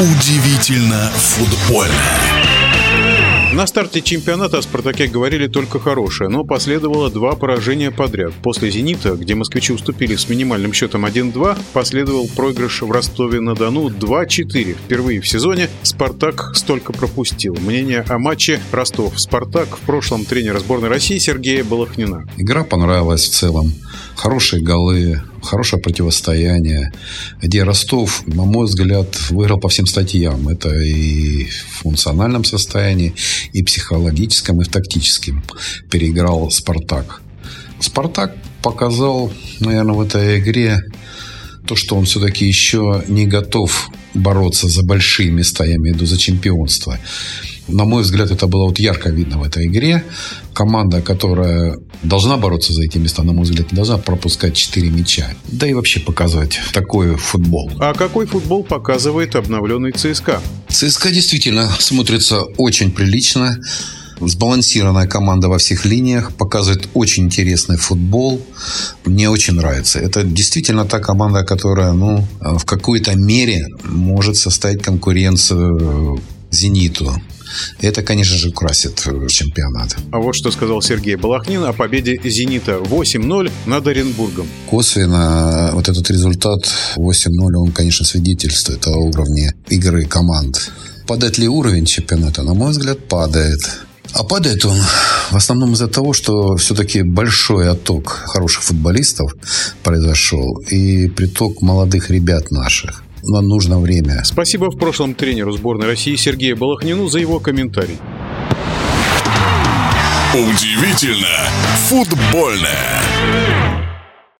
Удивительно футбольно. На старте чемпионата о «Спартаке» говорили только хорошее, но последовало два поражения подряд. После «Зенита», где москвичи уступили с минимальным счетом 1-2, последовал проигрыш в Ростове-на-Дону 2-4. Впервые в сезоне «Спартак» столько пропустил. Мнение о матче Ростов-Спартак в прошлом тренера сборной России Сергея Балахнина. Игра понравилась в целом. Хорошие голы, хорошее противостояние, где Ростов, на мой взгляд, выиграл по всем статьям. Это и в функциональном состоянии, и психологическом, и в тактическом. Переиграл Спартак. Спартак показал, наверное, в этой игре то, что он все-таки еще не готов бороться за большие места, я имею в виду за чемпионство. На мой взгляд, это было вот ярко видно в этой игре. Команда, которая должна бороться за эти места, на мой взгляд, не должна пропускать 4 мяча. Да и вообще показывать такой футбол. А какой футбол показывает обновленный ЦСКА? ЦСКА действительно смотрится очень прилично. Сбалансированная команда во всех линиях, показывает очень интересный футбол. Мне очень нравится. Это действительно та команда, которая ну, в какой-то мере может составить конкуренцию «Зениту». Это, конечно же, украсит э, чемпионат. А вот что сказал Сергей Балахнин о победе «Зенита» 8-0 над Оренбургом. Косвенно э, вот этот результат 8-0, он, конечно, свидетельствует о уровне игры команд. Падает ли уровень чемпионата? На мой взгляд, падает. А падает он в основном из-за того, что все-таки большой отток хороших футболистов произошел и приток молодых ребят наших но нужно время. Спасибо в прошлом тренеру сборной России Сергею Балахнину за его комментарий. Удивительно футбольное.